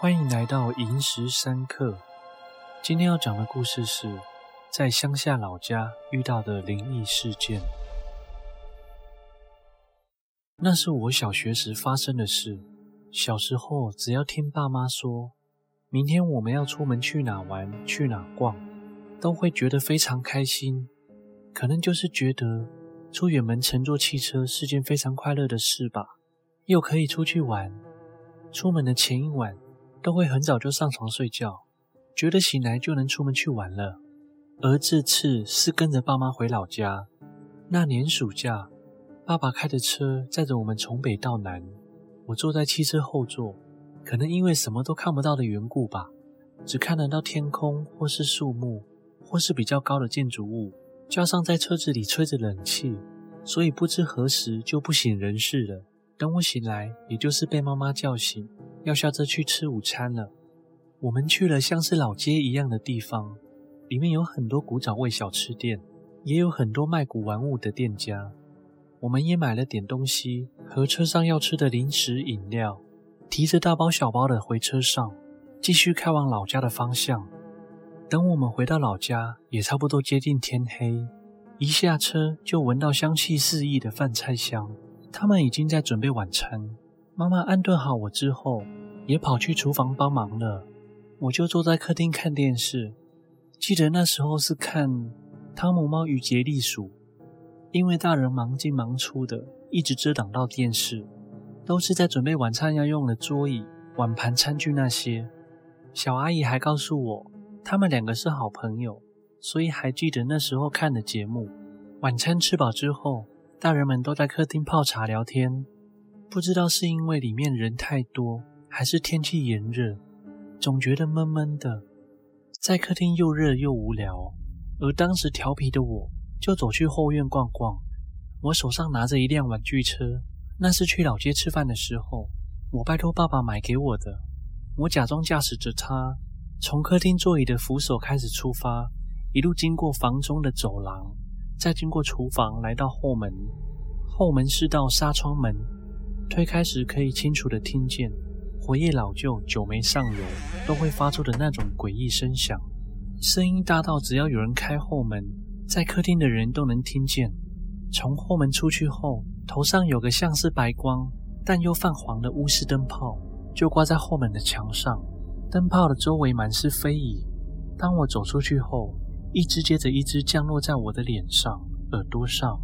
欢迎来到萤石三刻。今天要讲的故事是在乡下老家遇到的灵异事件。那是我小学时发生的事。小时候，只要听爸妈说明天我们要出门去哪玩、去哪逛，都会觉得非常开心。可能就是觉得出远门乘坐汽车是件非常快乐的事吧，又可以出去玩。出门的前一晚，都会很早就上床睡觉，觉得醒来就能出门去玩了。而这次是跟着爸妈回老家。那年暑假，爸爸开着车载着我们从北到南，我坐在汽车后座。可能因为什么都看不到的缘故吧，只看得到天空或是树木，或是比较高的建筑物。加上在车子里吹着冷气，所以不知何时就不省人事了。等我醒来，也就是被妈妈叫醒。要下车去吃午餐了。我们去了像是老街一样的地方，里面有很多古早味小吃店，也有很多卖古玩物的店家。我们也买了点东西和车上要吃的零食饮料，提着大包小包的回车上，继续开往老家的方向。等我们回到老家，也差不多接近天黑。一下车就闻到香气四溢的饭菜香，他们已经在准备晚餐。妈妈安顿好我之后，也跑去厨房帮忙了。我就坐在客厅看电视。记得那时候是看《汤姆猫与杰利鼠》，因为大人忙进忙出的，一直遮挡到电视，都是在准备晚餐要用的桌椅、碗盘、餐具那些。小阿姨还告诉我，他们两个是好朋友，所以还记得那时候看的节目。晚餐吃饱之后，大人们都在客厅泡茶聊天。不知道是因为里面人太多，还是天气炎热，总觉得闷闷的，在客厅又热又无聊。而当时调皮的我，就走去后院逛逛。我手上拿着一辆玩具车，那是去老街吃饭的时候，我拜托爸爸买给我的。我假装驾驶着它，从客厅座椅的扶手开始出发，一路经过房中的走廊，再经过厨房，来到后门。后门是道纱窗门。推开时可以清楚地听见活页老旧、久没上油都会发出的那种诡异声响，声音大到只要有人开后门，在客厅的人都能听见。从后门出去后，头上有个像是白光但又泛黄的钨丝灯泡，就挂在后门的墙上。灯泡的周围满是飞蚁。当我走出去后，一只接着一只降落在我的脸上、耳朵上。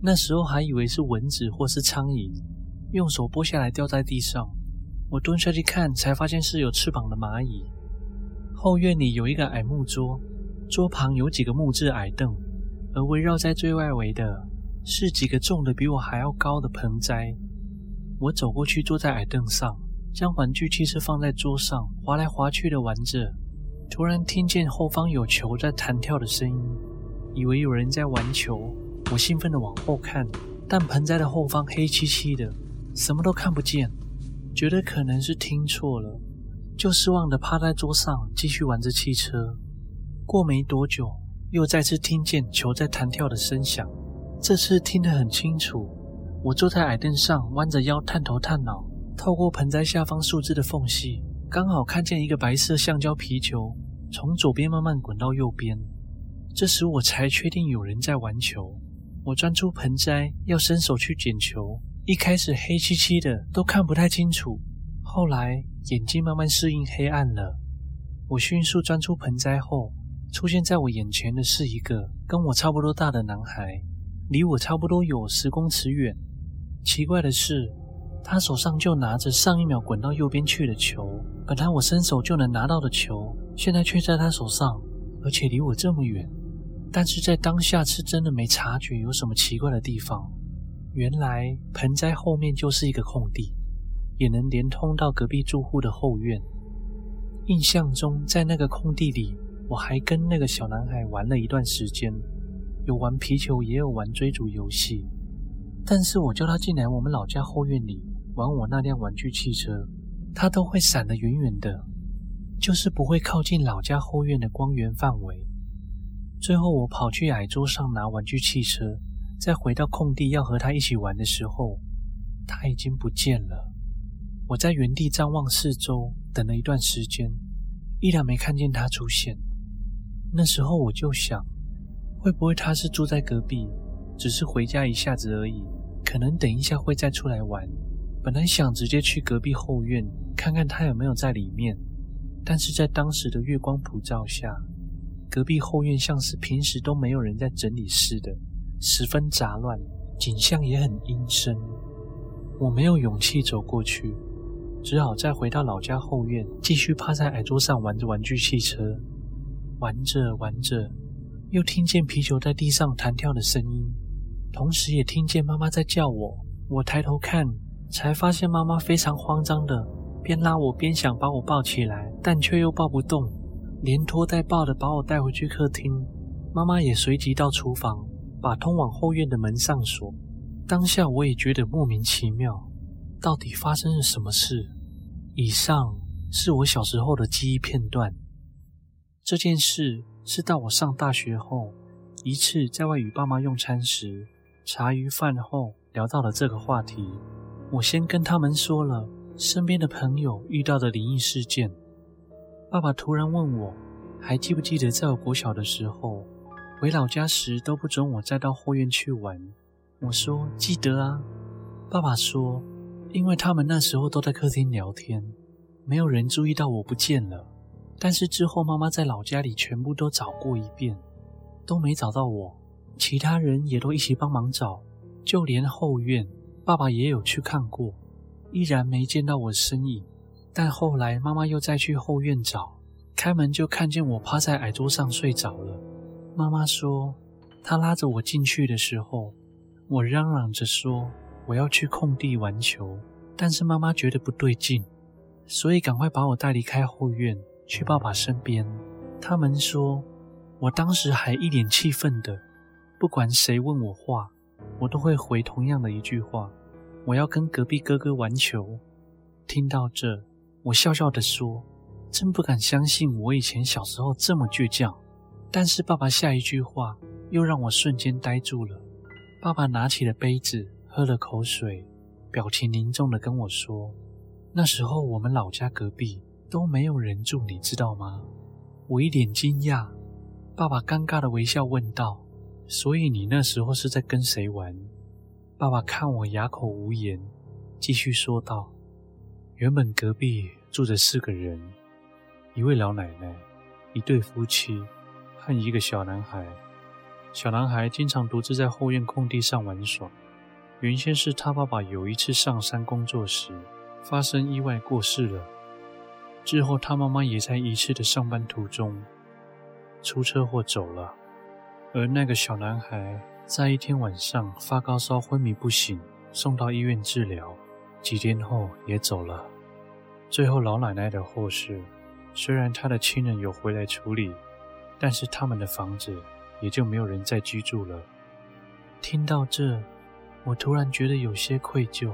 那时候还以为是蚊子或是苍蝇。用手拨下来掉在地上，我蹲下去看，才发现是有翅膀的蚂蚁。后院里有一个矮木桌，桌旁有几个木质矮凳，而围绕在最外围的是几个种的比我还要高的盆栽。我走过去，坐在矮凳上，将玩具汽车放在桌上，滑来滑去的玩着。突然听见后方有球在弹跳的声音，以为有人在玩球，我兴奋地往后看，但盆栽的后方黑漆漆的。什么都看不见，觉得可能是听错了，就失望地趴在桌上继续玩着汽车。过没多久，又再次听见球在弹跳的声响，这次听得很清楚。我坐在矮凳上，弯着腰，探头探脑，透过盆栽下方树枝的缝隙，刚好看见一个白色橡胶皮球从左边慢慢滚到右边。这时我才确定有人在玩球。我钻出盆栽，要伸手去捡球。一开始黑漆漆的，都看不太清楚。后来眼睛慢慢适应黑暗了。我迅速钻出盆栽后，出现在我眼前的是一个跟我差不多大的男孩，离我差不多有十公尺远。奇怪的是，他手上就拿着上一秒滚到右边去的球。本来我伸手就能拿到的球，现在却在他手上，而且离我这么远。但是在当下是真的没察觉有什么奇怪的地方。原来盆栽后面就是一个空地，也能连通到隔壁住户的后院。印象中，在那个空地里，我还跟那个小男孩玩了一段时间，有玩皮球，也有玩追逐游戏。但是我叫他进来我们老家后院里玩我那辆玩具汽车，他都会闪得远远的，就是不会靠近老家后院的光源范围。最后，我跑去矮桌上拿玩具汽车。在回到空地要和他一起玩的时候，他已经不见了。我在原地张望四周，等了一段时间，依然没看见他出现。那时候我就想，会不会他是住在隔壁，只是回家一下子而已，可能等一下会再出来玩。本来想直接去隔壁后院看看他有没有在里面，但是在当时的月光普照下，隔壁后院像是平时都没有人在整理似的，十分杂乱，景象也很阴森。我没有勇气走过去。只好再回到老家后院，继续趴在矮桌上玩着玩具汽车。玩着玩着，又听见皮球在地上弹跳的声音，同时也听见妈妈在叫我。我抬头看，才发现妈妈非常慌张的边拉我边想把我抱起来，但却又抱不动，连拖带抱的把我带回去客厅。妈妈也随即到厨房，把通往后院的门上锁。当下我也觉得莫名其妙。到底发生了什么事？以上是我小时候的记忆片段。这件事是到我上大学后，一次在外与爸妈用餐时，茶余饭后聊到了这个话题。我先跟他们说了身边的朋友遇到的灵异事件。爸爸突然问我，还记不记得在我国小的时候，回老家时都不准我再到后院去玩？我说记得啊。爸爸说。因为他们那时候都在客厅聊天，没有人注意到我不见了。但是之后妈妈在老家里全部都找过一遍，都没找到我。其他人也都一起帮忙找，就连后院，爸爸也有去看过，依然没见到我身影。但后来妈妈又再去后院找，开门就看见我趴在矮桌上睡着了。妈妈说，她拉着我进去的时候，我嚷嚷着说。我要去空地玩球，但是妈妈觉得不对劲，所以赶快把我带离开后院，去爸爸身边。他们说，我当时还一脸气愤的，不管谁问我话，我都会回同样的一句话：我要跟隔壁哥哥玩球。听到这，我笑笑的说：真不敢相信我以前小时候这么倔强。但是爸爸下一句话又让我瞬间呆住了。爸爸拿起了杯子。喝了口水，表情凝重地跟我说：“那时候我们老家隔壁都没有人住，你知道吗？”我一脸惊讶。爸爸尴尬的微笑问道：“所以你那时候是在跟谁玩？”爸爸看我哑口无言，继续说道：“原本隔壁住着四个人，一位老奶奶，一对夫妻和一个小男孩。小男孩经常独自在后院空地上玩耍。”原先是他爸爸有一次上山工作时发生意外过世了，之后他妈妈也在一次的上班途中出车祸走了，而那个小男孩在一天晚上发高烧昏迷不醒，送到医院治疗，几天后也走了。最后老奶奶的后事，虽然她的亲人有回来处理，但是他们的房子也就没有人再居住了。听到这。我突然觉得有些愧疚。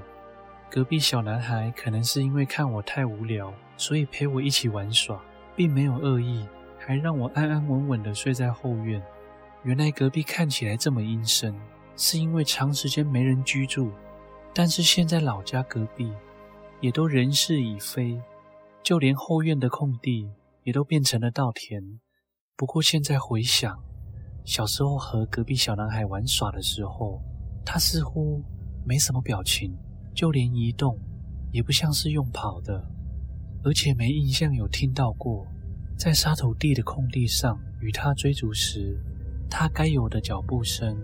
隔壁小男孩可能是因为看我太无聊，所以陪我一起玩耍，并没有恶意，还让我安安稳稳地睡在后院。原来隔壁看起来这么阴森，是因为长时间没人居住。但是现在老家隔壁也都人事已非，就连后院的空地也都变成了稻田。不过现在回想，小时候和隔壁小男孩玩耍的时候，他似乎没什么表情，就连移动也不像是用跑的，而且没印象有听到过在沙土地的空地上与他追逐时，他该有的脚步声